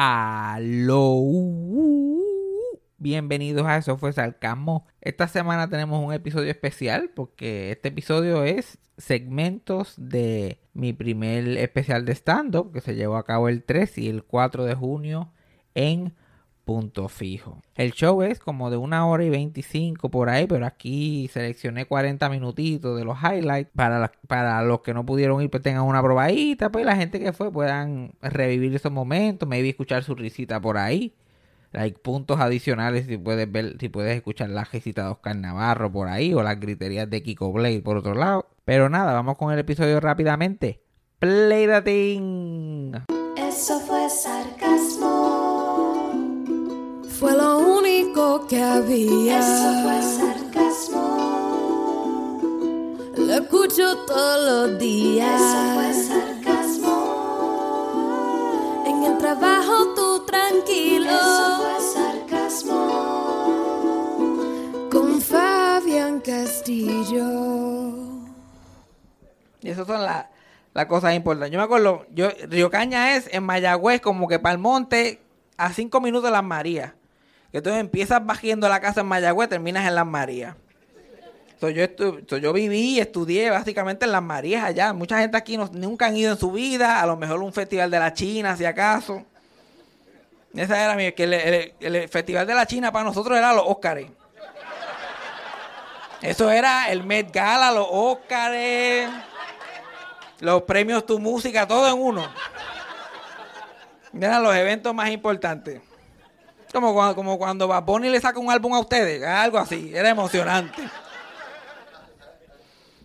Aló. Bienvenidos a Eso fue Sarcasmo. Esta semana tenemos un episodio especial porque este episodio es segmentos de mi primer especial de stand-up que se llevó a cabo el 3 y el 4 de junio en punto fijo. El show es como de una hora y 25 por ahí, pero aquí seleccioné 40 minutitos de los highlights para, para los que no pudieron ir, pues tengan una probadita, pues la gente que fue puedan revivir esos momentos, maybe escuchar su risita por ahí. Hay puntos adicionales si puedes ver, si puedes escuchar la risita de Oscar Navarro por ahí o las griterías de Kiko Blade por otro lado. Pero nada, vamos con el episodio rápidamente. Play the thing. Eso fue. Fue lo único que había. Eso fue sarcasmo. Lo escucho todos los días. Eso fue sarcasmo. En el trabajo tú tranquilo. Eso fue sarcasmo. Con Fabián Castillo. Y esas son las las cosas importantes. Yo me acuerdo, yo, Río Caña es en Mayagüez, como que para el monte, a cinco minutos de Las Marías. Que tú empiezas bajando la casa en Mayagüez, terminas en Las Marías. So, yo, viví y estudié básicamente en Las Marías allá. Mucha gente aquí no- nunca han ido en su vida, a lo mejor un festival de la China, si acaso. Esa era mi, que el festival de la China para nosotros era los Óscares. Eso era el Met Gala, los Óscares, los premios Tu Música, todo en uno. Eran los eventos más importantes. Como cuando, como cuando Bad Bunny le saca un álbum a ustedes, algo así, era emocionante.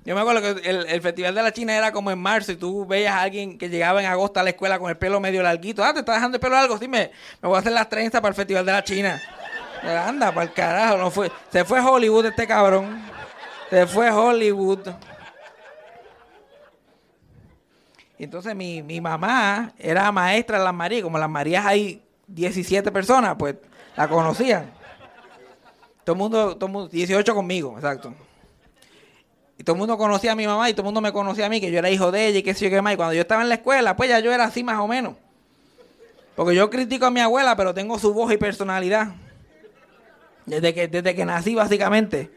Yo me acuerdo que el, el Festival de la China era como en marzo y tú veías a alguien que llegaba en agosto a la escuela con el pelo medio larguito. Ah, te estás dejando el pelo largo, sí, me, voy a hacer las trenzas para el Festival de la China. Anda, para el carajo, no fue. Se fue Hollywood este cabrón. Se fue Hollywood. Entonces mi, mi mamá era maestra en las Marías. Como las Marías hay 17 personas, pues la conocían. Todo el mundo, todo mundo, 18 conmigo, exacto. Y todo el mundo conocía a mi mamá y todo el mundo me conocía a mí, que yo era hijo de ella y qué sé yo qué más. Y cuando yo estaba en la escuela, pues ya yo era así más o menos. Porque yo critico a mi abuela, pero tengo su voz y personalidad. Desde que, desde que nací, básicamente.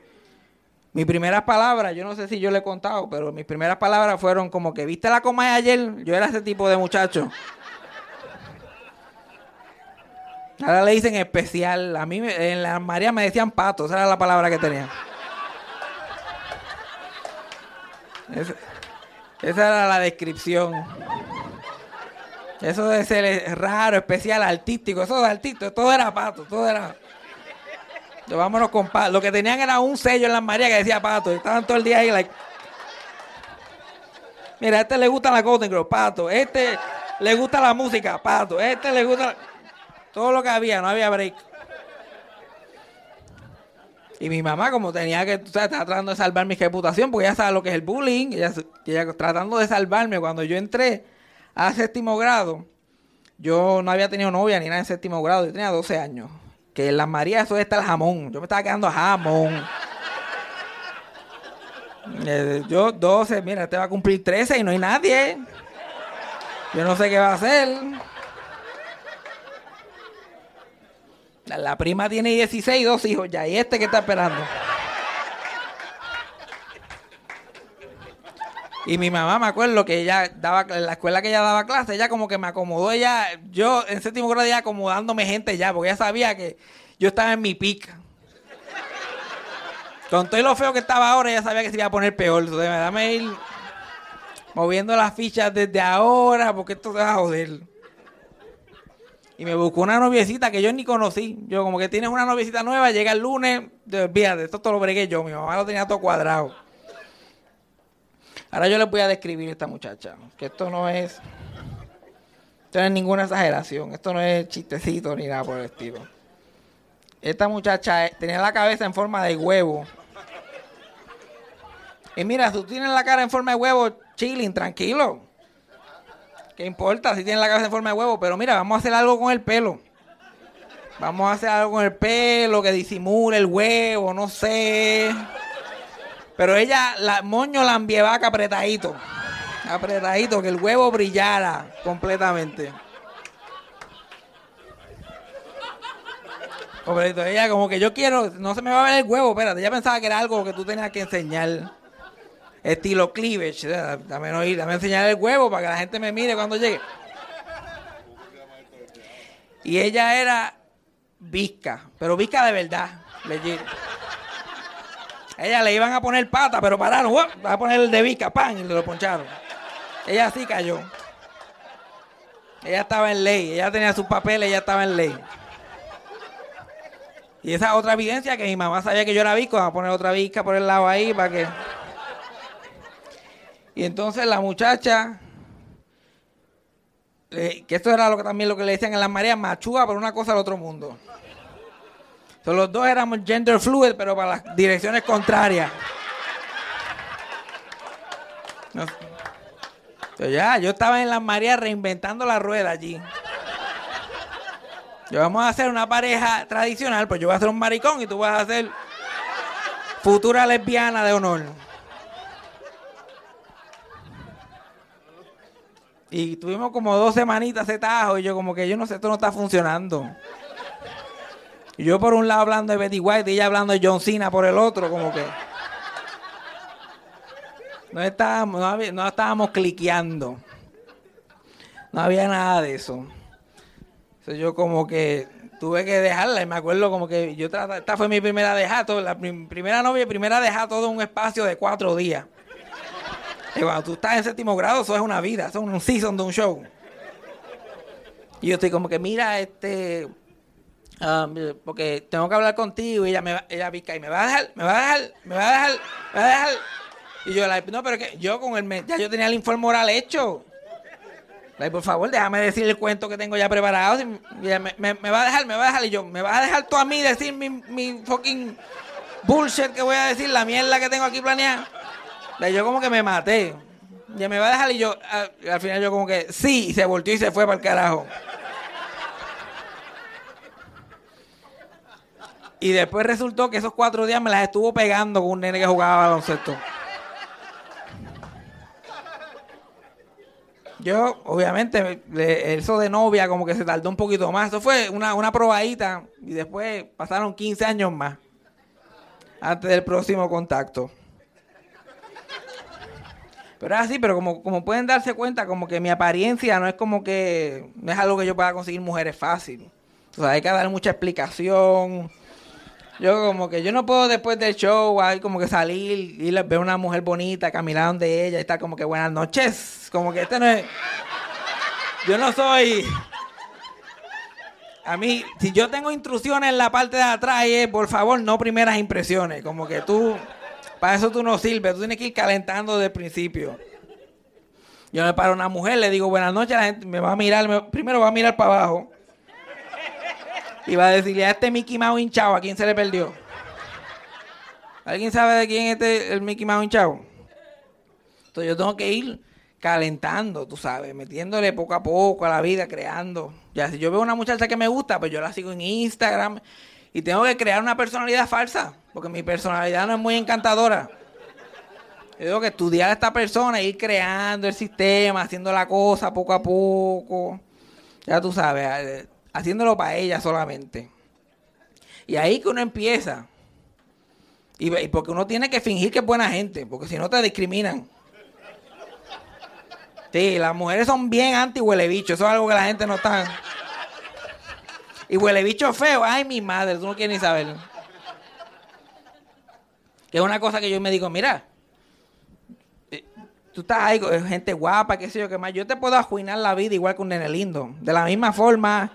Mis primeras palabras, yo no sé si yo le he contado, pero mis primeras palabras fueron como que, ¿viste la coma de ayer? Yo era ese tipo de muchacho. Ahora le dicen especial. A mí en la María me decían pato, esa era la palabra que tenía. Esa, era la descripción. Eso de ser raro, especial, artístico, eso de artístico, todo era pato, todo era. Yo, vámonos con pato. Lo que tenían era un sello en las Marías que decía pato. Estaban todo el día ahí, like. Mira, a este le gusta la Golden Girl, pato. Este le gusta la música, pato. Este le gusta. Todo lo que había, no había break. Y mi mamá, como tenía que, tú sabes, estaba tratando de salvar mi reputación, porque ella sabe lo que es el bullying, ella, ella tratando de salvarme. Cuando yo entré a séptimo grado, yo no había tenido novia ni nada en séptimo grado, yo tenía 12 años. Que en las Marías eso está el jamón. Yo me estaba quedando jamón. Eh, yo 12, mira, este va a cumplir 13 y no hay nadie. Yo no sé qué va a hacer. La, la prima tiene 16, dos hijos ya. ¿Y este que está esperando? Y mi mamá, me acuerdo que ella daba, en la escuela que ella daba clase, ella como que me acomodó, ella, yo en séptimo grado ya acomodándome gente ya, porque ella sabía que yo estaba en mi pica. Con todo lo feo que estaba ahora, ella sabía que se iba a poner peor. Entonces, dame ir moviendo las fichas desde ahora, porque esto se va a joder. Y me buscó una noviecita que yo ni conocí. Yo, como que tienes una noviecita nueva, llega el lunes, olvídate, esto todo lo bregué yo. Mi mamá lo tenía todo cuadrado. Ahora yo les voy a describir a esta muchacha. Que esto no es. Esto no es ninguna exageración. Esto no es chistecito ni nada por el estilo. Esta muchacha eh, tenía la cabeza en forma de huevo. Y mira, tú tienes la cara en forma de huevo, chilling, tranquilo. ¿Qué importa si tienes la cabeza en forma de huevo? Pero mira, vamos a hacer algo con el pelo. Vamos a hacer algo con el pelo que disimule el huevo, no sé. Pero ella, la moño la vaca apretadito. Apretadito, que el huevo brillara completamente. Pobrecito, ella como que yo quiero, no se me va a ver el huevo, espérate, ella pensaba que era algo que tú tenías que enseñar. Estilo cleavage, dame, no dame enseñar el huevo para que la gente me mire cuando llegue. Y ella era visca, pero visca de verdad, legit. Ella le iban a poner pata, pero pararon, ¡guap! va a poner el de visca, pan, y lo poncharon. Ella sí cayó. Ella estaba en ley, ella tenía sus papeles, ella estaba en ley. Y esa otra evidencia que mi mamá sabía que yo era visco, vamos a poner otra visca por el lado ahí para que. Y entonces la muchacha, que esto era lo que también lo que le decían en las mareas, machúa por una cosa al otro mundo. Entonces, los dos éramos gender fluid, pero para las direcciones contrarias. Entonces, ya, yo estaba en las mareas reinventando la rueda allí. Yo vamos a hacer una pareja tradicional, pues yo voy a ser un maricón y tú vas a ser futura lesbiana de honor. Y tuvimos como dos semanitas de tajo y yo como que yo no sé, esto no está funcionando. Y yo por un lado hablando de Betty White y ella hablando de John Cena por el otro, como que... No estábamos, no, estábamos cliqueando. No había nada de eso. Entonces yo como que tuve que dejarla y me acuerdo como que yo esta fue mi primera todo- la prim- primera novia primera dejada todo un espacio de cuatro días. Y cuando tú estás en séptimo grado, eso es una vida, eso es un season de un show. Y yo estoy como que, mira, este, ah, porque tengo que hablar contigo y ella me ella pica y me va a dejar, me va a dejar, me va a dejar, me va a dejar. Y yo, like, no, pero que yo con el, ya yo tenía el informe oral hecho. Like, por favor, déjame decir el cuento que tengo ya preparado. Me, me- me va a dejar, me va a dejar. Y yo, ¿me vas a dejar tú a mí decir mi, mi fucking bullshit que voy a decir, la mierda que tengo aquí planeada? Yo como que me maté. Ya me va a dejar y yo, a- al final yo como que, sí, y se volteó y se fue para el carajo. Y después resultó que esos cuatro días me las estuvo pegando con un nene que jugaba baloncesto. Yo, obviamente, eso de novia como que se tardó un poquito más. Eso fue una, una probadita y después pasaron 15 años más antes del próximo contacto. Pero es así, pero como, como pueden darse cuenta, como que mi apariencia no es como que, no es algo que yo pueda conseguir mujeres fácil. O sea, hay que dar mucha explicación. Yo como que yo no puedo después del show ahí como que salir y ver una mujer bonita, caminar donde ella y estar como que buenas noches. Como que este no es... Yo no soy... A mí, si yo tengo instrucciones en la parte de atrás, es, por favor, no primeras impresiones. Como que tú, para eso tú no sirves, tú tienes que ir calentando desde el principio. Yo me paro a una mujer, le digo buenas noches, la gente me va a mirar, me- primero va a mirar para abajo. Y va a decirle a este Mickey Mouse hinchado, ¿a quién se le perdió? ¿Alguien sabe de quién es este, el Mickey Mouse hinchado? Entonces yo tengo que ir calentando, tú sabes, metiéndole poco a poco a la vida, creando. Ya si yo veo una muchacha que me gusta, pues yo la sigo en Instagram y tengo que crear una personalidad falsa, porque mi personalidad no es muy encantadora. Yo tengo que estudiar a esta persona, ir creando el sistema, haciendo la cosa poco a poco. Ya tú sabes, eh, haciéndolo para ella solamente. Y ahí que uno empieza. Y, porque uno tiene que fingir que es buena gente, porque si no te discriminan. Sí, las mujeres son bien anti huele bicho, eso es algo que la gente no está. Y huele bicho feo, ay mi madre, tú no quieres ni saber. Que es una cosa que yo me digo, mira, eh, tú estás ahí gente guapa, qué sé yo, qué más. Yo te puedo ajuinar la vida igual que un nene lindo. De la misma forma,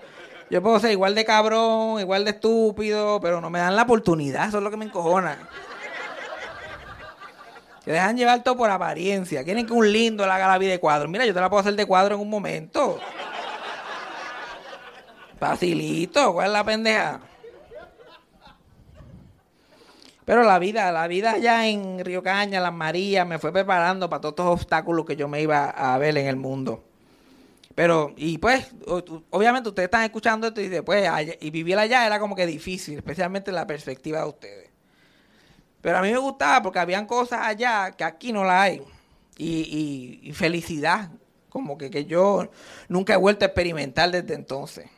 yo puedo ser igual de cabrón, igual de estúpido, pero no me dan la oportunidad, eso es lo que me encojona. Que dejan llevar todo por apariencia. Quieren que un lindo le haga la vida de cuadro. Mira, yo te la puedo hacer de cuadro en un momento. Facilito, ¿cuál es la pendeja? Pero la vida, la vida allá en Río Caña, Las Marías, me fue preparando para todos estos obstáculos que yo me iba a ver en el mundo. Pero, y pues, obviamente ustedes están escuchando esto y dicen, pues, y vivir allá era como que difícil, especialmente la perspectiva de ustedes. Pero a mí me gustaba porque habían cosas allá que aquí no la hay. Y, y- y felicidad, como que, que yo nunca he vuelto a experimentar desde entonces.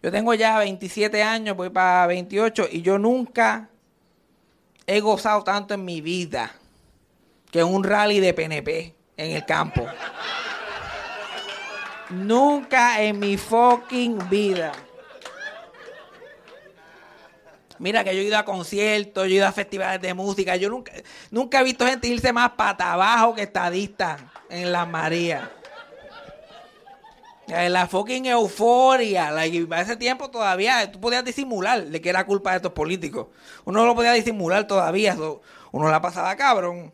Yo tengo ya 27 años, voy para 28 y yo nunca he gozado tanto en mi vida que un rally de PNP en el campo. Nunca en mi fucking vida. Mira que yo he ido a conciertos, yo he ido a festivales de música. Yo nunca, nunca he visto gente irse más para abajo que estadista en la María. En la fucking euforia. Like, a ese tiempo todavía tú podías disimular de que era culpa de estos políticos. Uno lo podía disimular todavía. uno la pasaba cabrón.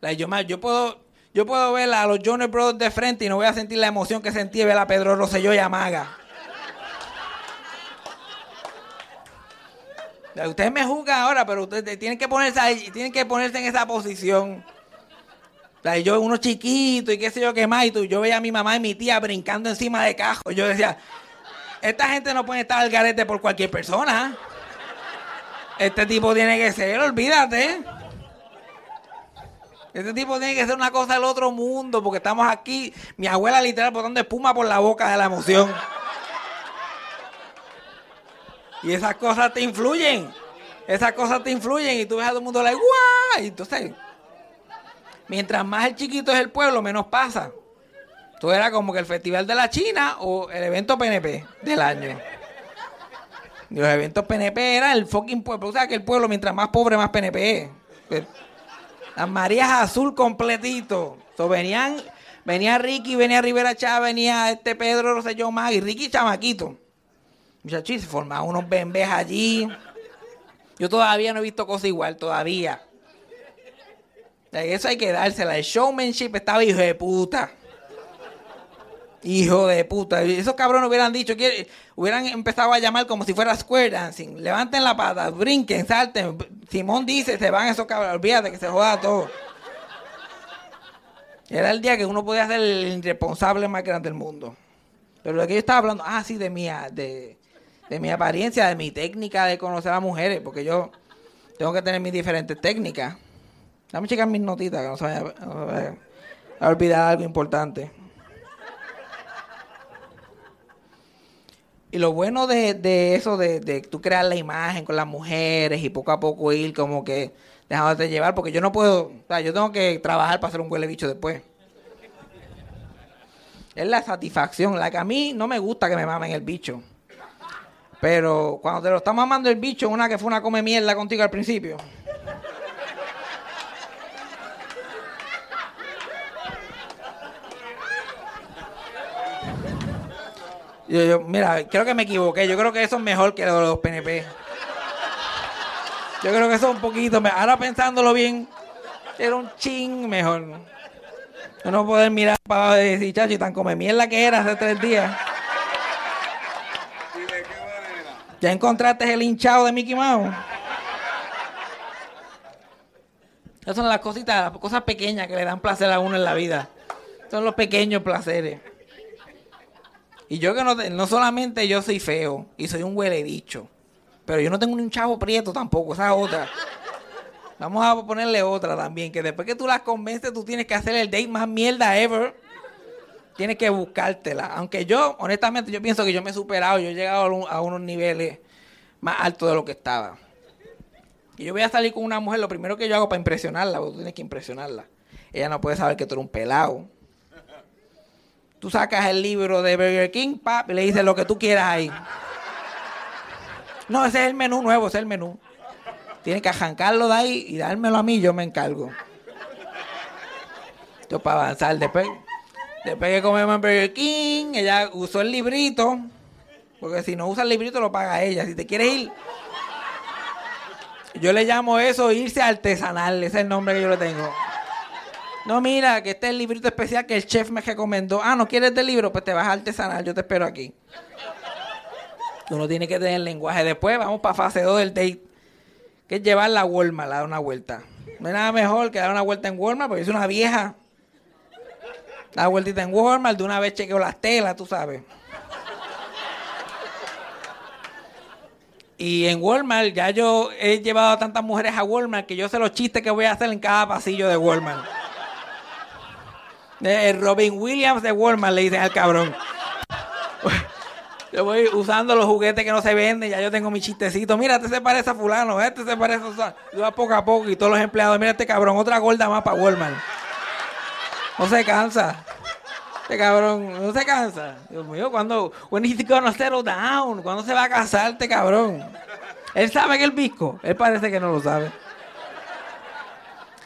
Like, yo, yo puedo yo puedo ver a los Jonas Brothers de frente y no voy a sentir la emoción que sentí ver a Pedro Rosselló y a Maga. Ustedes me juzgan ahora, pero ustedes tienen que ponerse ahí, tienen que ponerse en esa posición. Sea, yo uno chiquito y qué sé yo qué más, y tú, yo veía a mi mamá y mi tía brincando encima de cajos. Yo decía, esta gente no puede estar al garete por cualquier persona. Este tipo tiene que ser, olvídate. Este tipo tiene que ser una cosa del otro mundo, porque estamos aquí, mi abuela literal botando espuma por la boca de la emoción. Y esas cosas te influyen. Esas cosas te influyen y tú ves a todo el mundo like, ¡guau! Y entonces, mientras más el chiquito es el pueblo, menos pasa. Todo era como que el Festival de la China o el evento PNP del año. Los eventos PNP era el fucking pueblo. O sea que el pueblo, mientras más pobre, más PNP. Las Marías azul completito. So, venían, venía Ricky, venía Rivera Chávez, venía este Pedro Rosselló más y Ricky chamaquito. Muchachos, se formaban unos bembés allí. Yo todavía no he visto cosa igual, todavía. Eso hay que dársela. El showmanship estaba hijo de puta. Hijo de puta. Esos cabrones hubieran dicho, que hubieran empezado a llamar como si fuera square dancing. Levanten la pata, brinquen, salten. Simón dice, se van esos cabrones. Olvídate que se joda todo. Era el día que uno podía ser el irresponsable más grande del mundo. Pero lo que yo estaba hablando, ah, sí, de mi, de, de mi apariencia, de mi técnica de conocer a mujeres, porque yo tengo que tener mis diferentes técnicas. Dame checar mis notitas, que no se vaya no a olvidar algo importante. Y lo bueno de, de eso, de, de tú crear la imagen con las mujeres y poco a poco ir como que dejándote llevar, porque yo no puedo, o sea, yo tengo que trabajar para hacer un huele bicho después. Es la satisfacción, la que a mí no me gusta que me mamen el bicho. Pero cuando te lo está mamando el bicho, una que fue una come mierda contigo al principio. Yo, yo, mira, creo que me equivoqué. Yo creo que eso es mejor que los PNP. Yo creo que eso es un poquito mejor. Ahora pensándolo bien, era un ching mejor. No poder mirar para abajo y decir, chacho, y tan come mierda que era hace tres días. ¿Ya encontraste el hinchado de Mickey Mouse? Esas son las cositas, las cosas pequeñas que le dan placer a uno en la vida. Son los pequeños placeres. Y yo que no, no solamente yo soy feo y soy un huele bicho, pero yo no tengo ni un chavo prieto tampoco, esa es otra. Vamos a ponerle otra también, que después que tú las convences, tú tienes que hacer el date más mierda ever. Tienes que buscártela. Aunque yo, honestamente, yo pienso que yo me he superado, yo he llegado a, a unos niveles más altos de lo que estaba. Y yo voy a salir con una mujer, lo primero que yo hago para impresionarla, porque tú tienes que impresionarla. Ella no puede saber que tú eres un pelado. Tú sacas el libro de Burger King, pap, y le dices lo que tú quieras ahí. No, ese es el menú nuevo, ese es el menú. Tienes que arrancarlo de ahí y dármelo a mí, yo me encargo. Esto para avanzar. Después, después que comemos en Burger King, ella usó el librito. Porque si no usa el librito, lo paga ella. Si te quieres ir, yo le llamo eso irse artesanal. Ese es el nombre que yo le tengo. No, mira, que este es el librito especial que el chef me recomendó. Ah, ¿no quieres del libro? Pues te vas a artesanal, yo te espero aquí. Uno tiene que tener lenguaje. Después vamos para fase 2 del date. Que es llevarla a Walmart, a dar una vuelta. No hay nada mejor que dar una vuelta en Walmart, porque es una vieja. Da vueltita en Walmart, de una vez chequeo las telas, tú sabes. Y en Walmart, ya yo he llevado a tantas mujeres a Walmart que yo sé los chistes que voy a hacer en cada pasillo de Walmart. Eh, Robin Williams de Walmart le dicen al cabrón. Yo voy usando los juguetes que no se venden, ya yo tengo mi chistecito. Mira, este se parece a fulano, este se parece a... Yo va poco a poco y todos los empleados, mira este cabrón, otra gorda más para Walmart. No se cansa. Este cabrón, no se cansa. Dios mío, cuando... When he's gonna settle down? ¿Cuándo se va a casar este cabrón? Él sabe que el visco. Él parece que no lo sabe.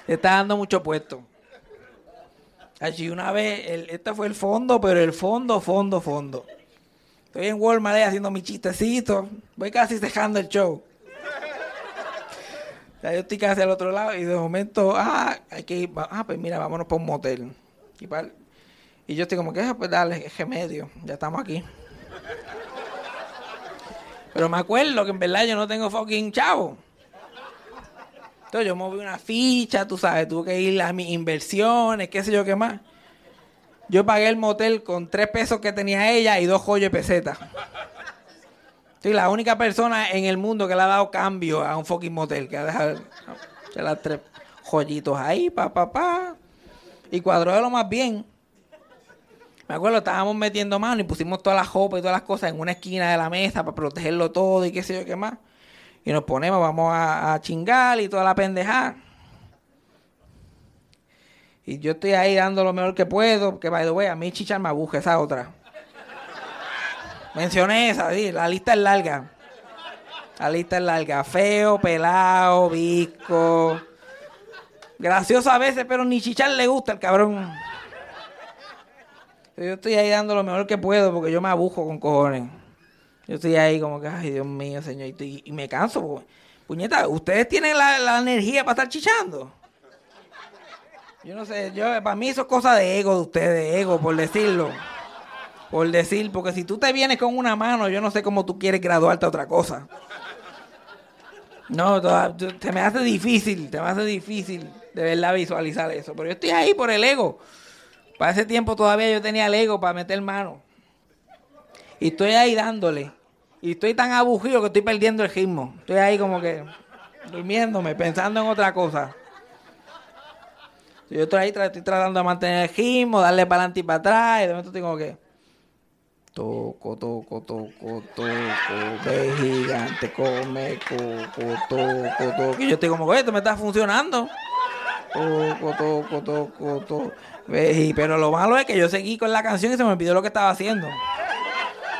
Está dando mucho puesto. Allí una vez, el- este fue el fondo, pero el fondo, fondo, fondo. Estoy en Walmart ahí haciendo mi chistecito. Voy casi dejando el show. Ya yo estoy casi al otro lado y de momento, ah, hay que ir, ah, pues mira, vámonos para un motel. Y yo estoy como que, ah, pues dale, es remedio, ya estamos aquí. Pero me acuerdo que en verdad yo no tengo fucking chavo. Entonces yo moví una ficha, tú sabes, tuve que ir a mis inversiones, qué sé yo qué más. Yo pagué el motel con tres pesos que tenía ella y dos joyas de peseta. Soy la única persona en el mundo que le ha dado cambio a un fucking motel, que ha dejado las tres joyitos ahí, pa, pa, pa. Y cuadró de lo más bien. Me acuerdo, estábamos metiendo mano y pusimos todas las jopas y todas las cosas en una esquina de la mesa para protegerlo todo y qué sé yo qué más. Y nos ponemos, vamos a, chingar y toda la pendejada. Y yo estoy ahí dando lo mejor que puedo, porque by the way, a mí chichar me aguja esa otra. Mencioné esa, sí, la lista es larga. La lista es larga. Feo, pelado, visco. Gracioso a veces, pero ni chichar le gusta el cabrón. Yo estoy ahí dando lo mejor que puedo porque yo me abujo con cojones. Yo estoy ahí como que, ay Dios mío, señor, y, me canso. porque, puñeta, ¿ustedes tienen la, la energía para estar chichando? Yo no sé, yo para mí eso es cosa de ego de ustedes, de ego, por decirlo. Por decir, porque si tú te vienes con una mano, yo no sé cómo tú quieres graduarte a otra cosa. No, se me hace difícil, se me hace difícil de verdad visualizar eso. Pero yo estoy ahí por el ego. Para ese tiempo todavía yo tenía el ego para meter mano. Y estoy ahí dándole. Y estoy tan aburrido que estoy perdiendo el ritmo. Estoy ahí como que durmiéndome, pensando en otra cosa. Yo estoy ahí, estoy tratando de mantener el ritmo, darle para adelante y para atrás. Y de momento estoy como que. Toco, toco, toco, toco, ve gigante, come, coco, toco, toco. Y yo estoy como que esto me está funcionando. Toco, toco, toco, toco. Ve, Pero lo malo es que yo seguí con la canción y se me olvidó lo que estaba haciendo.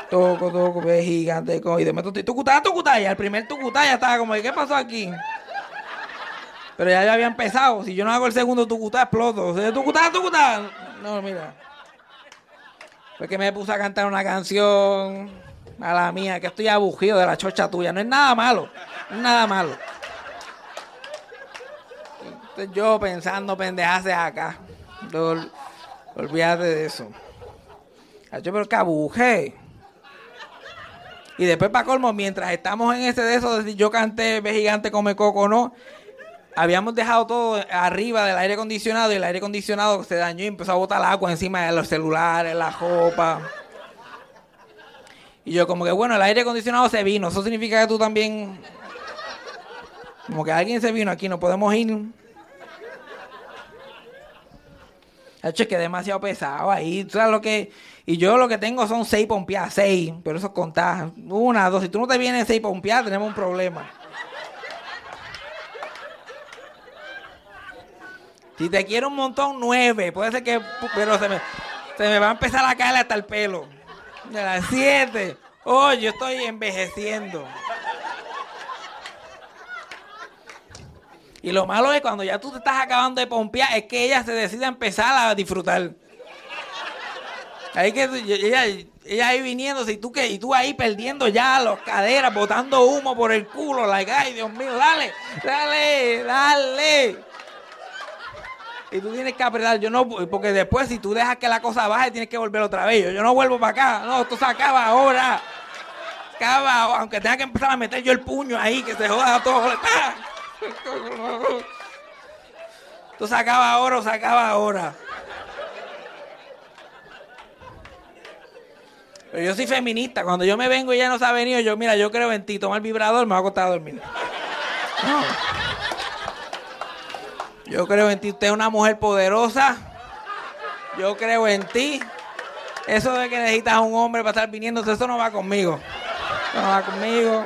Toco, toco, ve gigante, y de momento tucutá. Y al primer tucutá ya estaba como, ¿qué pasó aquí? Pero ya, ya había empezado. Si yo no hago el segundo tucutá, exploto. O sea, tucutá, tucutá. No, mira. Fue que me puse a cantar una canción a la mía, que estoy abugido de la chocha tuya. No es nada malo. No es nada malo. Entonces yo pensando pendejaces acá. Olvídate de eso. Yo pero que abujé. Y después para colmo, mientras estamos en ese de eso, de decir yo canté Ve gigante come coco no, habíamos dejado todo arriba del aire acondicionado y el aire acondicionado se dañó y empezó a botar agua encima de los celulares, la ropa. Y yo como que bueno, el aire acondicionado se vino, eso significa que tú también como que alguien se vino aquí, no podemos ir. Hacho, que es demasiado pesado ahí. Y yo lo que tengo son seis pompeadas, seis. Pero eso es contar. Una, dos. Si tú no te vienes seis pompeadas, tenemos un problema. Si te quiero un montón, nueve. Puede ser que. Pero se me, se me va a empezar a caer hasta el pelo. De las siete. Oh, yo estoy envejeciendo. Y lo malo es cuando ya tú te estás acabando de pompear, es que ella se decide a empezar a disfrutar. Ahí que ella, ella ahí viniéndose y tú que y tú ahí perdiendo ya las caderas, botando humo por el culo, like, ay Dios mío, dale, dale, dale. Y tú tienes que apretar, yo no, porque después si tú dejas que la cosa baje, tienes que volver otra vez. Yo, yo no vuelvo para acá, no, esto se acaba ahora. Acaba, aunque tenga que empezar a meter yo el puño ahí, que se joda todo. ¡Ah! Esto se acaba ahora o se acaba ahora. Pero yo soy feminista. Cuando yo me vengo y ella no se ha venido, yo, mira, yo creo en ti. Toma el vibrador, me va a acostar a dormir. No. Yo creo en ti. Usted es una mujer poderosa. Yo creo en ti. Eso de que necesitas un hombre para estar viniendo, eso no va conmigo. No va conmigo.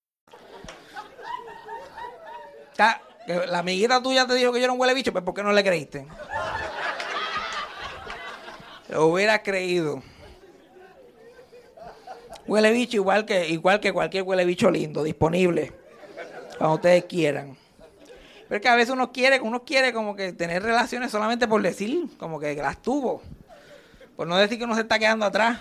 La amiguita tuya te dijo que yo era un huele bicho, pues ¿por qué no le creíste? Lo hubiera creído. Huele bicho igual que, igual que cualquier huele bicho lindo, disponible. Cuando ustedes quieran. Pero es que a veces uno quiere, uno quiere como que tener relaciones solamente por decir, como que las tuvo. Por no decir que uno se está quedando atrás.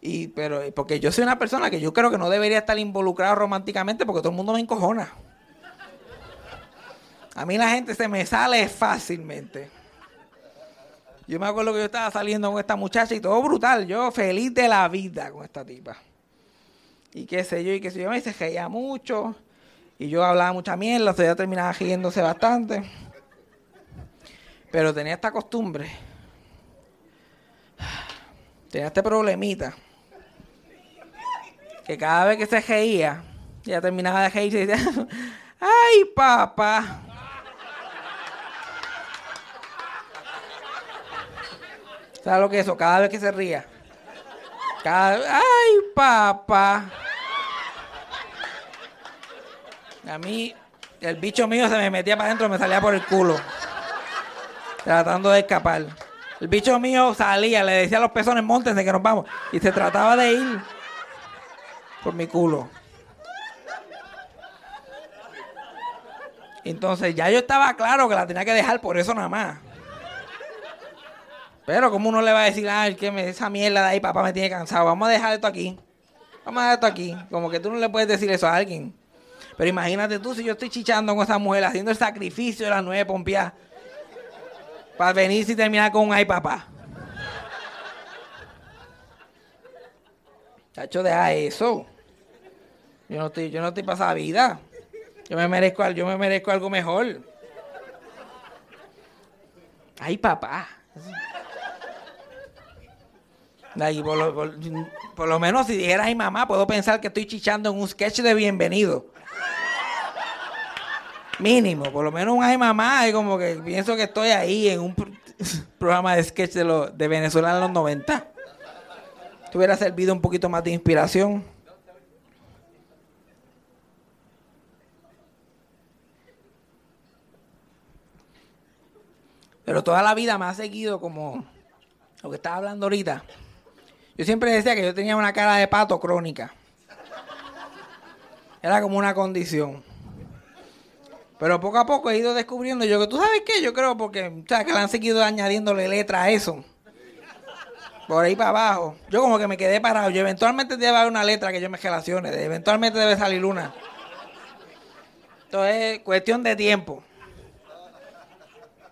Y, pero, porque yo soy una persona que yo creo que no debería estar involucrado románticamente porque todo el mundo me encojona. A mí la gente se me sale fácilmente. Yo me acuerdo que yo estaba saliendo con esta muchacha y todo brutal. Yo feliz de la vida con esta tipa. Y qué sé yo, y qué sé yo. Y se reía mucho. Y yo hablaba mucha mierda. O sea, ella terminaba riéndose bastante. Pero tenía esta costumbre. Tenía este problemita. Que cada vez que se reía, ella terminaba de reírse y decía, ¡ay, papá! ¿Sabes lo que es eso? Cada vez que se ría. Cada ¡Ay, papá! A mí, el bicho mío se me metía para adentro y me salía por el culo. Tratando de escapar. El bicho mío salía, le decía a los pezones, montense que nos vamos. Y se trataba de ir por mi culo. Entonces ya yo estaba claro que la tenía que dejar por eso nada más. Pero como uno le va a decir, ay, que me, esa mierda de ahí, papá me tiene cansado, vamos a dejar esto aquí. Vamos a dejar esto aquí. Como que tú no le puedes decir eso a alguien. Pero imagínate tú si yo estoy chichando con esa mujer, haciendo el sacrificio de las nueve pompias para venir y terminar con un ay, papá. Chacho, deja eso. Yo no estoy, yo no estoy para esa vida. Yo me merezco, yo me merezco algo mejor. Ay, papá. Por, lo, por- lo menos si dijera ay mamá, puedo pensar que estoy chichando en un sketch de bienvenido. Mínimo, por lo menos un ay mamá, y como que pienso que estoy ahí en un pro- programa de sketch de, de Venezuela en los 90. Te hubiera servido un poquito más de inspiración. Pero toda la vida me ha seguido como lo que estaba hablando ahorita. Yo siempre decía que yo tenía una cara de pato crónica. Era como una condición. Pero poco a poco he ido descubriendo yo que tú sabes qué, yo creo porque o sea, que le han seguido añadiéndole letra a eso. Por ahí para abajo. Yo como que me quedé parado. Yo eventualmente debe haber una letra que yo me relacione. Eventualmente debe salir una. Entonces, es cuestión de tiempo.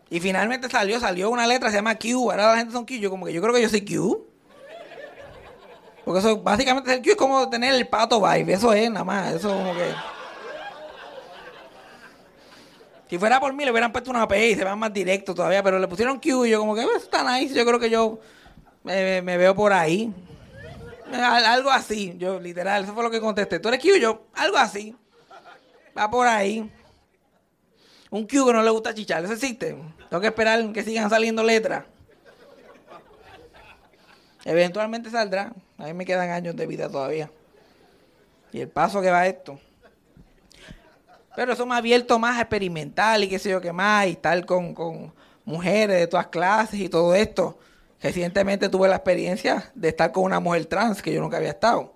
Y finalmente salió, salió una letra, se llama Q. Ahora la gente son Q. Yo como que yo creo que yo soy Q. Porque eso básicamente Q es como tener el pato vibe. Eso es nada más. Eso como que. Si fuera por mí, le hubieran puesto una P y se van más directo todavía, pero le pusieron Q y yo como que "Pues, está nice, yo creo que yo me, veo por ahí. Al- Algo así, yo literal, eso fue lo que contesté. ¿Tú eres Q? Yo, algo así. Va por ahí. Un Q que no le gusta chichar, eso existe. Tengo que esperar que sigan saliendo letras. Eventualmente saldrá. A mí me quedan años de vida todavía. Y el paso que va esto. Pero eso me abierto más a experimentar y qué sé yo qué más, y estar con, con mujeres de todas clases y todo esto. Recientemente tuve la experiencia de estar con una mujer trans que yo nunca había estado.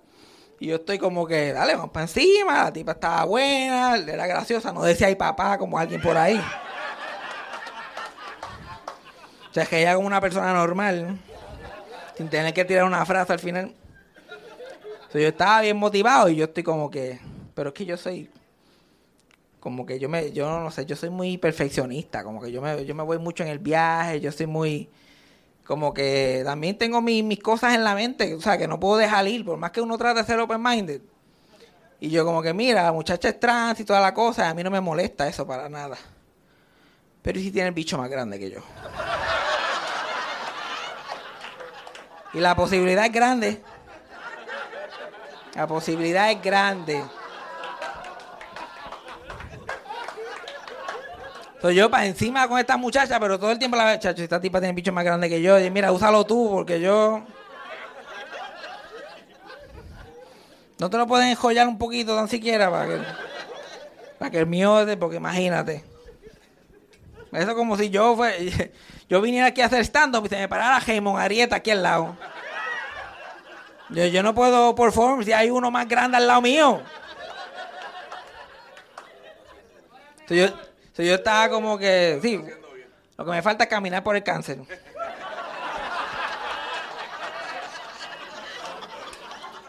Y yo estoy como que, dale, vamos para encima, la tipa estaba buena, era graciosa, no decía ay papá como alguien por ahí. O sea, que ella como una persona normal, sin tener que tirar una frase al final. Yo estaba bien motivado y yo estoy como que, pero es que yo soy como que yo me, yo no sé, yo soy muy perfeccionista, como que yo me, yo me voy mucho en el viaje, yo soy muy, como que también tengo mi- mis cosas en la mente, o sea, que no puedo dejar ir, por más que uno trate de ser open-minded. Y yo como que, mira, la muchacha es trans y toda la cosa, a mí no me molesta eso para nada. Pero ¿y si tiene el bicho más grande que yo? Y la posibilidad es grande. La posibilidad es grande. Soy yo para encima con esta muchacha, pero todo el tiempo la veo, chacho, esta tipa tiene bicho más grande que yo. Y mira, úsalo tú, porque yo. No te lo pueden enjollar un poquito tan siquiera para que. Para que el mío, porque imagínate. Eso como si yo fue, yo viniera aquí a hacer stand-up y se me parara Jaimon Arieta aquí al lado. Yo, no puedo perform si hay uno más grande al lado mío. So, yo, yo estaba como que, sí, lo que me falta es caminar por el cáncer.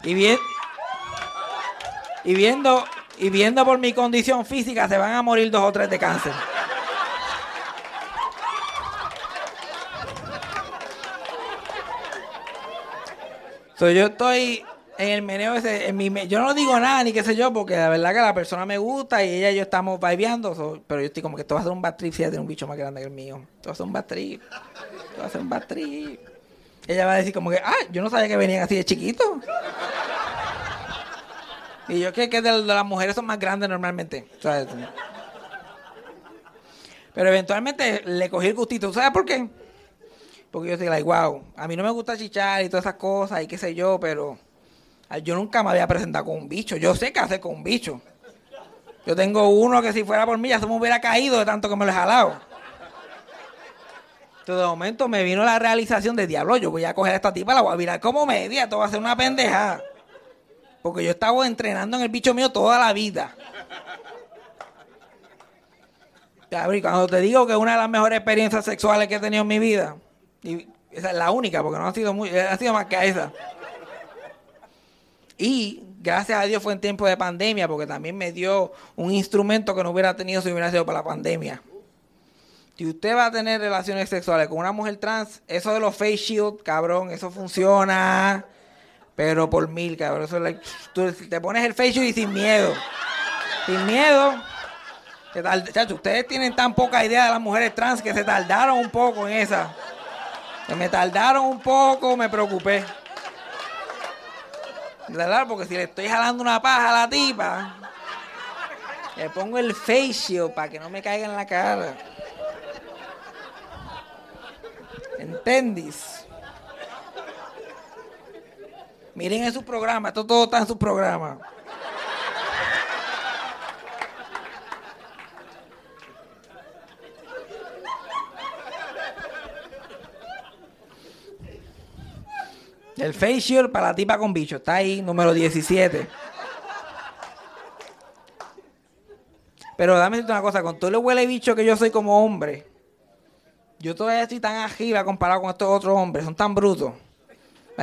Y bien, y viendo, y viendo por mi condición física, se van a morir dos o tres de cáncer. So, yo estoy en el meneo ese, en mi, me- yo no digo nada ni qué sé yo, porque la verdad que la persona me gusta y ella y yo estamos vibeando, so, pero yo estoy como que esto va a ser un bad trip si ella tiene un bicho más grande que el mío. Esto va a ser un bad trip. Esto va a ser un bad trip. Ella va a decir como que, ah, yo no sabía que venían así de chiquitos. Y yo que, que de, de las mujeres son más grandes normalmente. ¿sabes? Pero eventualmente le cogí el gustito. ¿Sabes por qué? Porque yo estoy like, wow, a mí no me gusta chichar y todas esas cosas y qué sé yo, pero yo nunca me había presentado con un bicho. Yo sé qué hacer con un bicho. Yo tengo uno que si fuera por mí ya se me hubiera caído de tanto que me lo he jalado. Entonces de momento me vino la realización de diablo, yo voy a coger a esta tipa, la voy a virar como media, esto va a ser una pendeja. Porque yo estaba entrenando en el bicho mío toda la vida. Y cuando te digo que es una de las mejores experiencias sexuales que he tenido en mi vida, y esa es la única, porque no ha sido muy, ha sido más que esa. Y gracias a Dios fue en tiempo de pandemia, porque también me dio un instrumento que no hubiera tenido si hubiera sido para la pandemia. Si usted va a tener relaciones sexuales con una mujer trans, eso de los face shield, cabrón, eso funciona, pero por mil, cabrón. Tú te pones el face shield y sin miedo. Sin miedo. Chacho, ustedes tienen tan poca idea de las mujeres trans que se tardaron un poco en esa. Me tardaron un poco, me preocupé. ¿Verdad? Porque si le estoy jalando una paja a la tipa, le pongo el shield para que no me caiga en la cara. ¿Entendís? Miren en su programa, esto todo está en su programa. El face shield para la tipa con bicho. Está ahí, número 17. Pero dame una cosa, con todo el huele bicho que yo soy como hombre, yo todavía estoy tan arriba comparado con estos otros hombres, son tan brutos.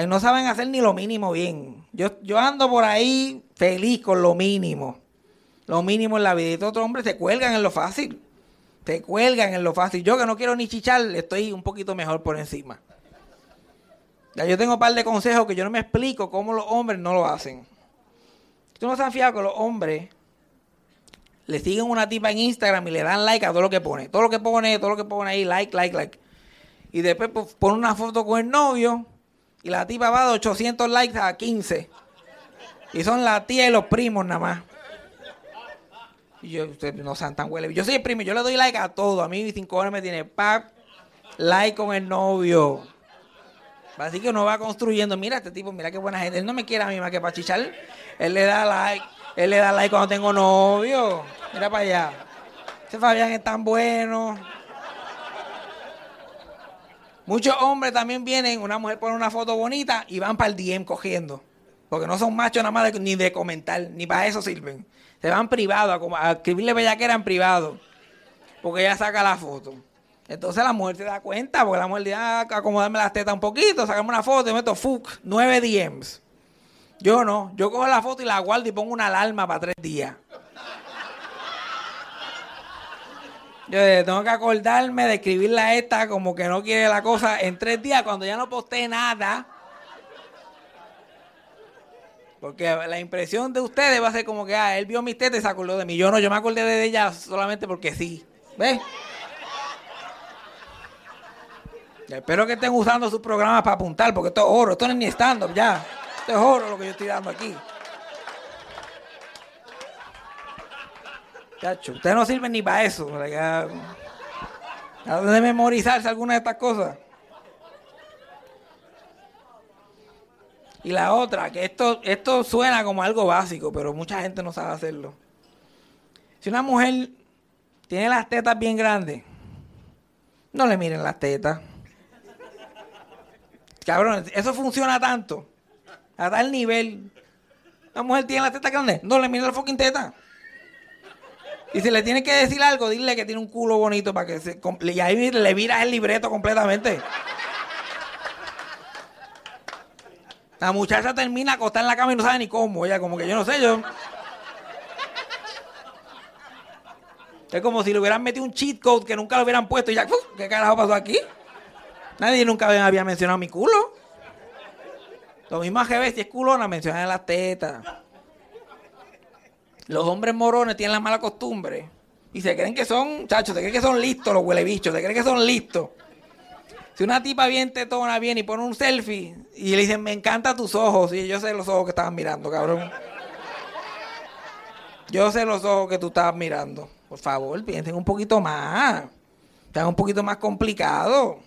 No saben hacer ni lo mínimo bien. Yo, yo ando por ahí feliz con lo mínimo. Lo mínimo en la vida. Y estos otros hombres se cuelgan en lo fácil. Se cuelgan en lo fácil. Yo que no quiero ni chichar, estoy un poquito mejor por encima. Ya yo tengo un par de consejos que yo no me explico cómo los hombres no lo hacen. Tú no han fijado que los hombres le siguen una tipa en Instagram y le dan like a todo lo que pone. Todo lo que pone, todo lo que pone ahí, like, like, like. Y después pues, pone una foto con el novio y la tipa va de 800 likes a 15. Y son la tía y los primos nada más. Y yo, ustedes no sean tan huele. Yo soy el primo, yo le doy like a todo. A mí cinco horas me tiene pap, like con el novio. Así que uno va construyendo. Mira este tipo, mira qué buena gente. Él no me quiere a mí más que para chichar. Él le da like. Él le da like cuando tengo novio. Mira para allá. Ese Fabián es tan bueno. Muchos hombres también vienen, una mujer pone una foto bonita y van para el DM cogiendo. Porque no son machos nada más ni de comentar, ni para eso sirven. Se van privado, a, a escribirle bellaquera en privado. Porque ella saca la foto. Entonces la mujer se da cuenta, porque la mujer dice, ah, acomodarme las tetas un poquito, sacarme una foto y meto fuck, nueve DMs. Yo no, yo cojo la foto y la guardo y pongo una alarma para tres días. Yo tengo que acordarme de escribirle a esta como que no quiere la cosa en tres días cuando ya no posté nada. Porque la impresión de ustedes va a ser como que, ah, él vio mis tetas y se acordó de mí. Yo no, yo me acordé de ella solamente porque sí. ¿Ves? Y espero que estén usando sus programas para apuntar, porque esto es oro, esto no es ni stand-up ya. Esto es oro lo que yo estoy dando aquí. Chacho, ustedes no sirven ni para eso. ya- ¿A dónde memorizarse alguna de estas cosas? Y la otra, que esto, esto suena como algo básico, pero mucha gente no sabe hacerlo. Si una mujer tiene las tetas bien grandes, no le miren las tetas. Cabrón, eso funciona tanto. A tal nivel. La mujer tiene las tetas grandes, no le miren la fucking teta. Y si le tienes que decir algo, dile que tiene un culo bonito para que se... Y ahí le viras el libreto completamente. La muchacha termina acostada en la cama y no sabe ni cómo. Ella como que yo no sé, yo... Es como si le hubieran metido un cheat code que nunca lo hubieran puesto y ya. ¿qué carajo pasó aquí? Nadie nunca había mencionado mi culo. Lo mismo a si es culona, mencionan las tetas. Los hombres morones tienen la mala costumbre. Y se creen que son, chachos, se creen que son listos los huele bichos, se creen que son listos. Si una tipa bien tetona viene y pone un selfie y le dicen, me encantan tus ojos, y yo sé los ojos que estaban mirando, cabrón. Yo sé los ojos que tú estabas mirando. Por favor, piensen un poquito más. Están un poquito más complicado.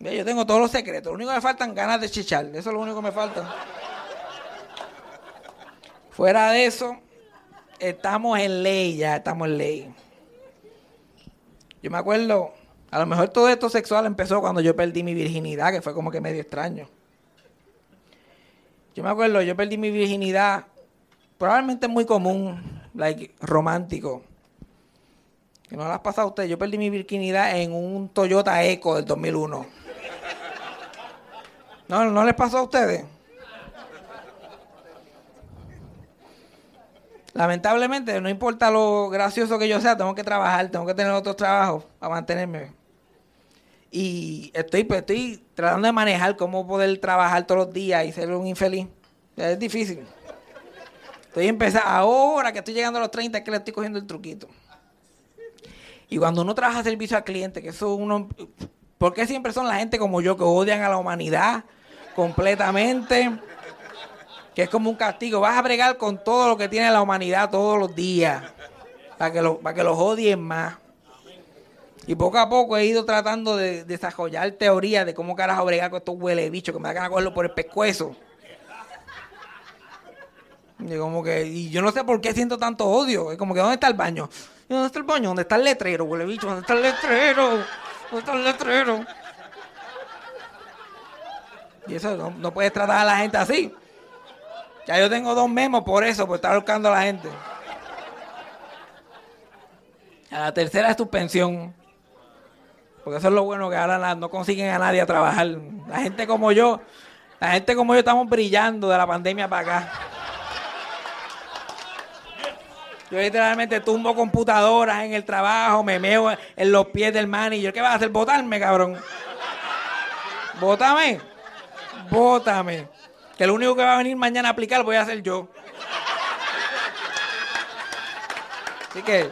Yo tengo todos los secretos. Lo único que me faltan ganas de chichar. Eso es lo único que me falta. Fuera de eso, estamos en ley ya, estamos en ley. Yo me acuerdo, a lo mejor todo esto sexual empezó cuando yo perdí mi virginidad, que fue como que medio extraño. Yo me acuerdo, yo perdí mi virginidad, probablemente muy común, like, romántico. Que no las pasado a usted. Yo perdí mi virginidad en un Toyota Eco del 2001. ¿No, no les pasó a ustedes? Lamentablemente, no importa lo gracioso que yo sea, tengo que trabajar, tengo que tener otros trabajos para mantenerme. Y estoy, pues, estoy tratando de manejar cómo poder trabajar todos los días y ser un infeliz. Es difícil. Estoy empezando, ahora que estoy llegando a los 30, es que le estoy cogiendo el truquito. Y cuando uno trabaja servicio al cliente, que eso uno... ¿Por qué siempre son la gente como yo que odian a la humanidad completamente? Que es como un castigo. Vas a bregar con todo lo que tiene la humanidad todos los días. Para que, lo, para que los odien más. Y poco a poco he ido tratando de desarrollar teorías de cómo carajo bregar con estos huele bichos que me da de cogerlo por el pescuezo. Como que, y yo no sé por qué siento tanto odio. Es como que, ¿dónde está el baño? ¿Y ¿Dónde está el baño? ¿Dónde está el letrero, huele bicho? ¿Dónde está el letrero? ¿Dónde está el letrero? Y eso no, no puedes tratar a la gente así. Ya yo tengo dos memos por eso, por estar buscando a la gente. A la tercera es tu pensión. Porque eso es lo bueno que ahora no consiguen a nadie a trabajar. La gente como yo, la gente como yo estamos brillando de la pandemia para acá. Yo literalmente tumbo computadoras en el trabajo, me meo en los pies del manager. ¿Qué vas a hacer? ¿Votarme, cabrón? ¿Vótame? Bótame. Que lo único que va a venir mañana a aplicar voy a hacer yo. Así que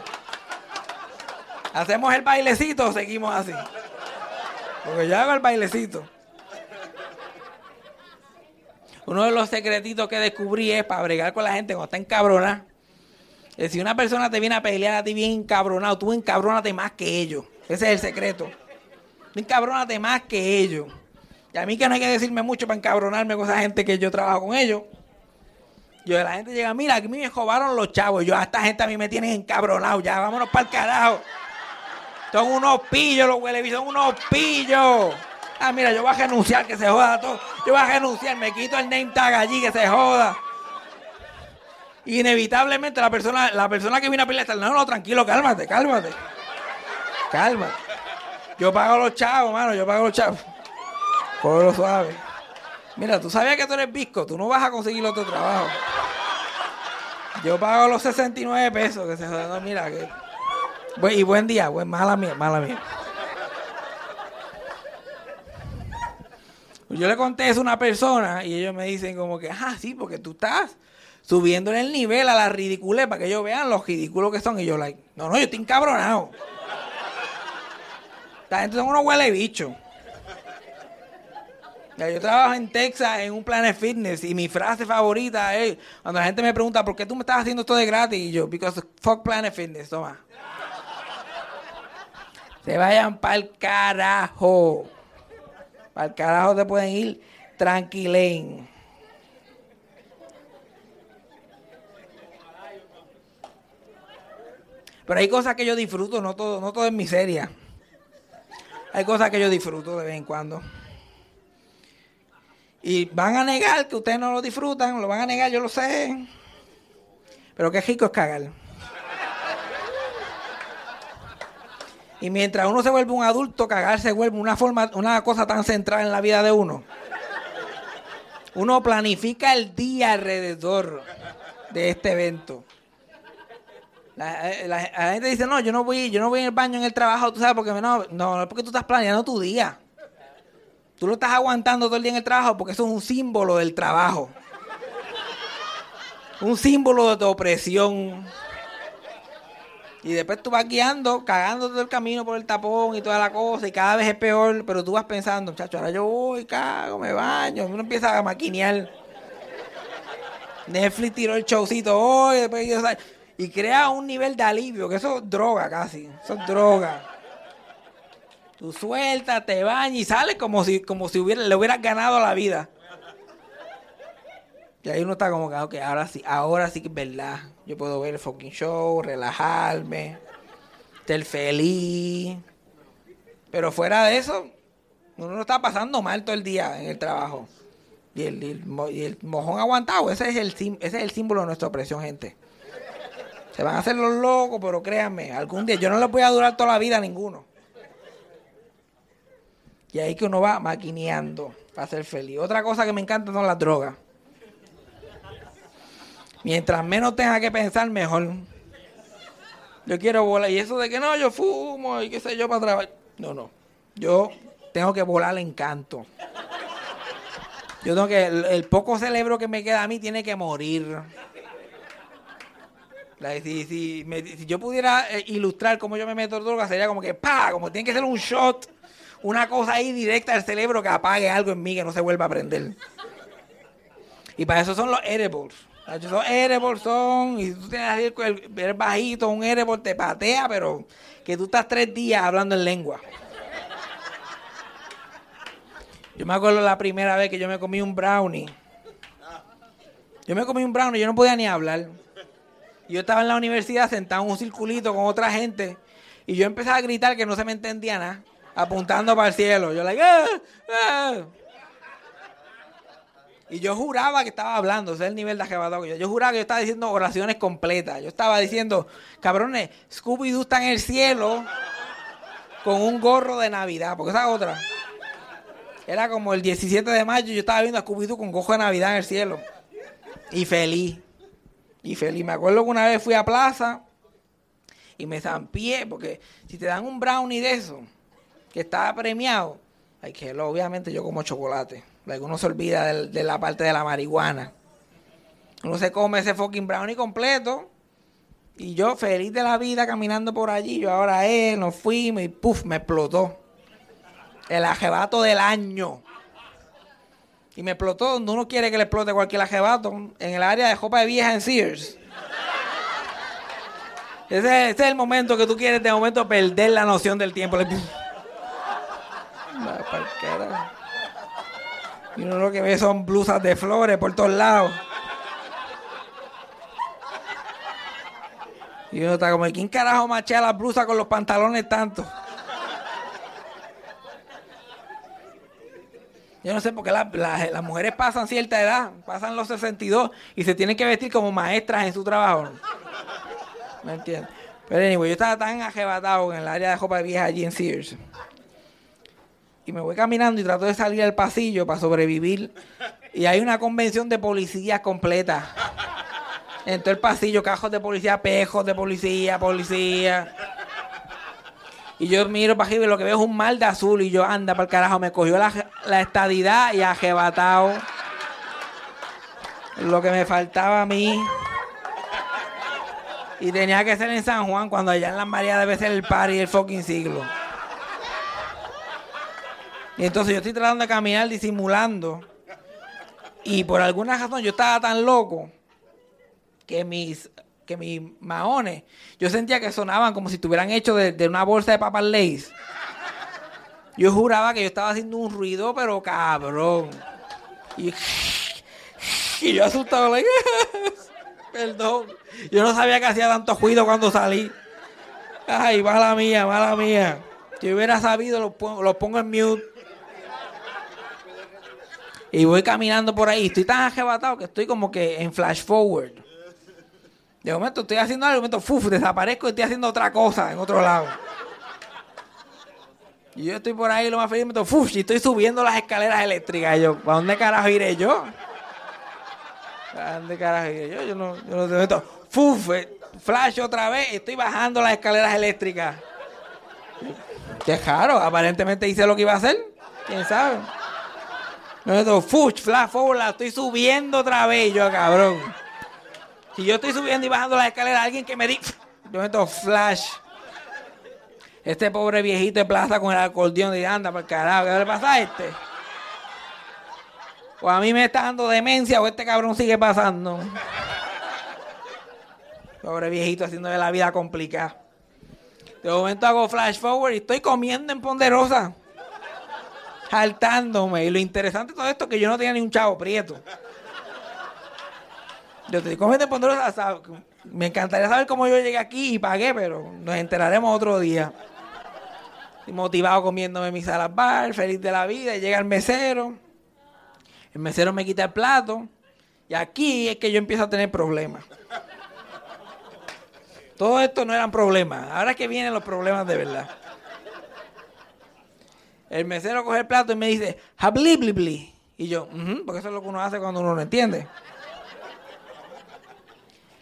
hacemos el bailecito o seguimos así. Porque yo hago el bailecito. Uno de los secretitos que descubrí es para bregar con la gente cuando está encabronada. Si una persona te viene a pelear a ti bien encabronado, tú encabrónate más que ellos. Ese es el secreto. Tú más que ellos. Y a mí que no hay que decirme mucho para encabronarme con esa gente que yo trabajo con ellos. Yo, la gente llega, mira, aquí me jobaron los chavos. Yo, a esta gente a mí me tienen encabronado. Ya, vámonos para el carajo. Son unos pillos los huele, son unos pillos. Ah, mira, yo voy a renunciar, que se joda todo. Yo voy a renunciar, me quito el name tag allí, que se joda. Inevitablemente la persona, la persona que viene a pelear está, no, no, tranquilo, cálmate, cálmate. Cálmate. Yo pago los chavos, mano, yo pago los chavos. Cógelo suave. Mira, tú sabías que tú eres visco, tú no vas a conseguir otro trabajo. Yo pago los 69 pesos, que se joda, no, mira, que... Y buen día, buen, mala mía, mala mía. Yo le conté eso a una persona y ellos me dicen como que, ah, sí, porque tú estás subiéndole el nivel a la ridiculez para que ellos vean los ridículos que son. Y yo, like, no, no, yo estoy encabronado. Esta gente son unos huele bicho. Yo trabajo en Texas en un Planet Fitness y mi frase favorita es cuando la gente me pregunta por qué tú me estás haciendo esto de gratis y yo, because fuck Planet Fitness, toma. Se vayan para el carajo. Para el carajo te pueden ir tranquilen. Pero hay cosas que yo disfruto, no todo, no todo es miseria. Hay cosas que yo disfruto de vez en cuando. Y van a negar que ustedes no lo disfrutan, lo van a negar, yo lo sé. Pero qué rico es cagar. Y mientras uno se vuelve un adulto, cagar se vuelve una forma, una cosa tan central en la vida de uno. Uno planifica el día alrededor de este evento. La, eh, gente dice, no, yo no voy, yo no voy al baño en el trabajo, tú sabes, porque no, no, porque tú estás planeando tu día. Tú lo estás aguantando todo el día en el trabajo porque eso es un símbolo del trabajo. Un símbolo de tu opresión. Y después tú vas guiando, cagando todo el camino por el tapón y toda la cosa, y cada vez es peor, pero tú vas pensando, muchacho, ahora yo voy, cago, me baño, uno empieza a maquinear. Netflix tiró el showcito hoy, después y crea un nivel de alivio, que eso es droga casi, eso es droga. Tú sueltas, te bañas y sales como si, como si hubiera, le hubieras ganado la vida. Y ahí uno está como que, ahora sí, ahora sí que es verdad. Yo puedo ver el fucking show, relajarme, ser feliz. Pero fuera de eso, uno no está pasando mal todo el día en el trabajo. Y el, y el mojón aguantado, ese es, el, ese es el símbolo de nuestra opresión, gente. Se van a hacer los locos, pero créanme, algún día yo no les voy a durar toda la vida a ninguno. Y ahí que uno va maquineando para ser feliz. Otra cosa que me encanta son las drogas. Mientras menos tenga que pensar, mejor. Yo quiero volar. Y eso de que no, yo fumo y qué sé yo para trabajar. No, no. Yo tengo que volar en canto. Yo tengo que. El, el poco cerebro que me queda a mí tiene que morir. Si, si si yo pudiera eh, ilustrar cómo yo me meto droga, sería como que ¡pa! Como tiene que ser un shot. Una cosa ahí directa al cerebro que apague algo en mí que no se vuelva a prender. Y para eso son los edibles. Son edibles, son. Y tú tienes así el, el- bajito, un edible te patea, pero que tú estás tres días hablando en lengua. Yo me acuerdo la primera vez que yo me comí un brownie. Yo me comí un brownie, yo no podía ni hablar. Yo estaba en la universidad sentado en un circulito con otra gente. Y yo empecé a gritar que no se me entendía nada. Apuntando para el cielo. Yo, like, "Ah, ah". Y yo juraba que estaba hablando, ese es el nivel de que yo. Yo juraba que yo estaba diciendo oraciones completas. Yo estaba diciendo, cabrones, Scooby-Doo está en el cielo con un gorro de Navidad, porque esa es otra. Era como el 17 de mayo, yo estaba viendo a Scooby-Doo con gorro de Navidad en el cielo. Y feliz. Y feliz. Me acuerdo que una vez fui a plaza y me zampié, porque si te dan un brownie de eso, que estaba premiado, hay que obviamente yo como chocolate. Uno se olvida de, la parte de la marihuana. Uno se come ese fucking brownie completo Y yo feliz de la vida caminando por allí. Yo ahora él, nos fuimos y puff, me explotó. El ajebato del año. Y me explotó donde uno quiere que le explote cualquier ajebato. En el área de jopa de vieja en Sears. Ese, ese es el momento que tú quieres de momento perder la noción del tiempo. Le- Y uno lo que ve son blusas de flores por todos lados. Y uno está como, ¿quién carajo machea las blusas con los pantalones tanto? Yo no sé por qué la- la- las mujeres pasan cierta edad, pasan los 62 y se tienen que vestir como maestras en su trabajo. ¿Me entiendes? Pero anyway, yo estaba tan ajebatado en el área de ropa vieja allí en Sears. Y me voy caminando y trato de salir al pasillo para sobrevivir. Y hay una convención de policías completa. En todo el pasillo, cajos de policía, pejos de policía, policía. Y yo miro para arriba y lo que veo es un mar de azul. Y yo, anda para el carajo, me cogió la, la estadidad y ajebatado. Lo que me faltaba a mí. Y tenía que ser en San Juan, cuando allá en Las Marías debe ser el party del fucking siglo. Y entonces yo estoy tratando de caminar disimulando. Y por alguna razón yo estaba tan loco que mis, que mis maones, yo sentía que sonaban como si estuvieran hechos de, de una bolsa de papas Lays. Yo juraba que yo estaba haciendo un ruido, pero cabrón. Y, yo asustado, perdón. Yo no sabía que hacía tanto ruido cuando salí. Ay, mala mía, mala mía. Si hubiera sabido, lo pongo, lo pongo en mute. Y voy caminando por ahí. Estoy tan arrebatado que estoy como que en flash forward. De momento estoy haciendo algo, de momento fuf, desaparezco y estoy haciendo otra cosa en otro lado. Y yo estoy por ahí lo más feliz, me fuf, y estoy subiendo las escaleras eléctricas. Y yo, ¿para dónde carajo iré yo? ¿Para dónde carajo iré yo? Yo no, yo no sé. Esto, fuf, eh, flash otra vez, estoy bajando las escaleras eléctricas. Qué raro, aparentemente hice lo que iba a hacer. ¿Quién sabe? No, esto, fuch, flash forward, la estoy subiendo otra vez, yo cabrón. Si yo estoy subiendo y bajando las escaleras, alguien que me di, yo meto flash. Este pobre viejito de plaza con el acordeón y anda para carajo, ¿qué le pasa a este? O a mí me está dando demencia o este cabrón sigue pasando. Pobre viejito haciéndole la vida complicada. De momento hago flash forward y estoy comiendo en Ponderosa. Saltándome. Y lo interesante de todo esto es que yo no tenía ni un chavo prieto. Yo estoy comiendo en Ponderosa. Me encantaría saber cómo yo llegué aquí y pagué, pero nos enteraremos otro día. Estoy motivado comiéndome mi salad bar, feliz de la vida. Y llega el mesero. El mesero me quita el plato. Y aquí es que yo empiezo a tener problemas. Todo esto no eran problemas. Ahora es que vienen los problemas de verdad. El mesero coge el plato y me dice, habliblibli. Y yo, "Ujú", porque eso es lo que uno hace cuando uno no entiende.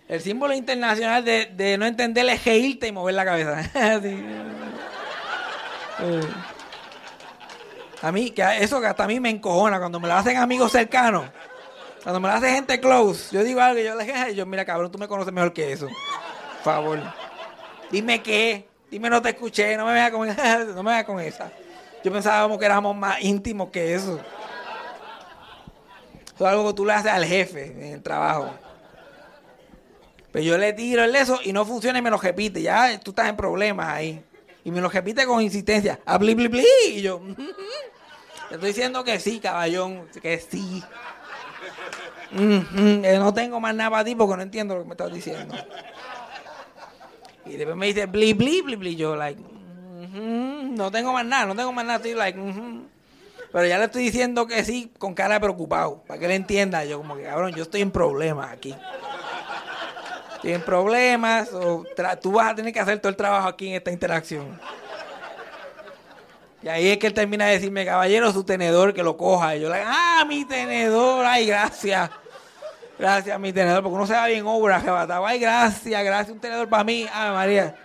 El símbolo internacional de, no entender es reírte y mover la cabeza. A mí, que eso que hasta a mí me encojona cuando me lo hacen amigos cercanos. Cuando me lo hace gente close. Yo digo algo y yo le dije, yo, mira cabrón, tú me conoces mejor que eso. Por favor. Dime qué. Dime no te escuché. No me veas con, no me veas con esa. Yo pensaba como que éramos más íntimos que eso. Eso es algo que tú le haces al jefe en el trabajo. Pero yo le tiro el eso y no funciona y me lo repite. Ya tú estás en problemas ahí. Y me lo repite con insistencia. A bli, bli, bli. Y yo, te estoy diciendo que sí, caballón. Que sí. No tengo más nada para ti porque no entiendo lo que me estás diciendo. Y después me dice, bli, bli, bli, bli. Yo, like, no tengo más nada, no tengo más nada. Estoy like. Pero ya le estoy diciendo que sí con cara preocupado. Para que él entienda. Yo, como que, cabrón, yo estoy en problemas aquí. Estoy en problemas. O tú vas a tener que hacer todo el trabajo aquí en esta interacción. Y ahí es que él termina de decirme, caballero, su tenedor, que lo coja. Y yo le digo, ah, mi tenedor, ay, gracias. Gracias, mi tenedor, porque uno se va bien obra, arrebatado. Ay, gracias, gracias, un tenedor para mí. Ay, María.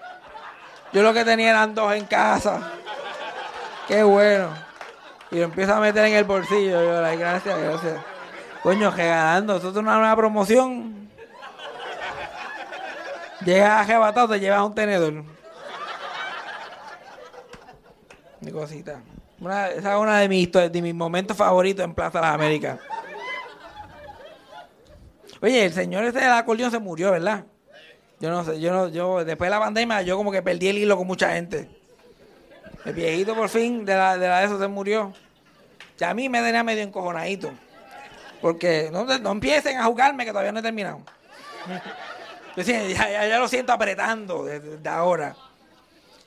Yo lo que tenía eran dos en casa. Qué bueno. Y lo empiezo a meter en el bolsillo. Yo, like, gracias, gracias. Coño, regalando. Esto es una nueva promoción. Llegas arrebatado, te llevas un tenedor. Mi cosita. Esa es una de mis, de mis momentos favoritos en Plaza de las Américas. Oye, el señor ese del acordeón se murió, ¿verdad? Yo no sé, yo no, yo después de la pandemia yo como que perdí el hilo con mucha gente. El viejito por fin de la de, la de eso se murió. Ya a mí me tenía medio encojonadito. Porque no, no empiecen a jugarme que todavía no he terminado. Yo decía, ya, ya- lo siento apretando desde, desde ahora.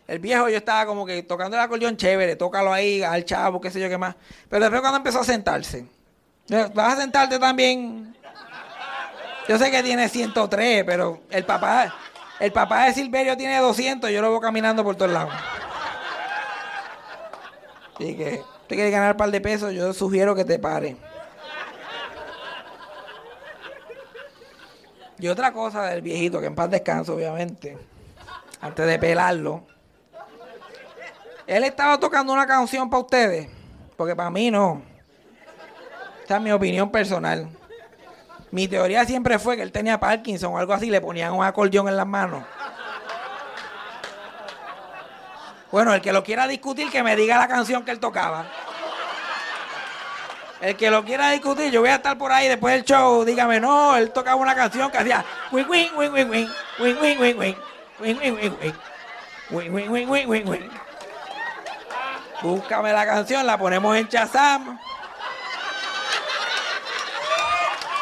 El viejo yo estaba como que tocando el acordeón chévere, tócalo ahí al chavo, qué sé yo qué más. Pero después cuando empezó a sentarse, ¿vas a sentarte también? Yo sé que tiene 103, pero el papá, el papá de Silverio tiene 200, yo lo veo caminando por todos lados. Así que, usted quiere ganar un par de pesos, yo sugiero que te pare. Y otra cosa del viejito, que en paz descanso, obviamente, antes de pelarlo. Él estaba tocando una canción para ustedes, porque para mí no. Esta es mi opinión personal. Mi teoría siempre fue que él tenía Parkinson o algo así, le ponían un acordeón en las manos. Bueno, el que lo quiera discutir, que me diga la canción que él tocaba. El que lo quiera discutir, yo voy a estar por ahí después del show. Dígame, no, él tocaba una canción que hacía wing wing wing wing wing wing wing wing wing wing wing wing wing wing wing wing wing wing. Búscame la canción, la ponemos en Shazam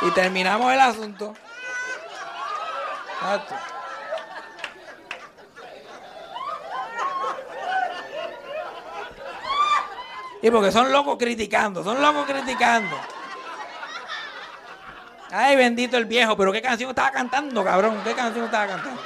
y terminamos el asunto. Y porque son locos criticando, son locos criticando. Ay, bendito el viejo, pero qué canción estaba cantando, cabrón, qué canción estaba cantando.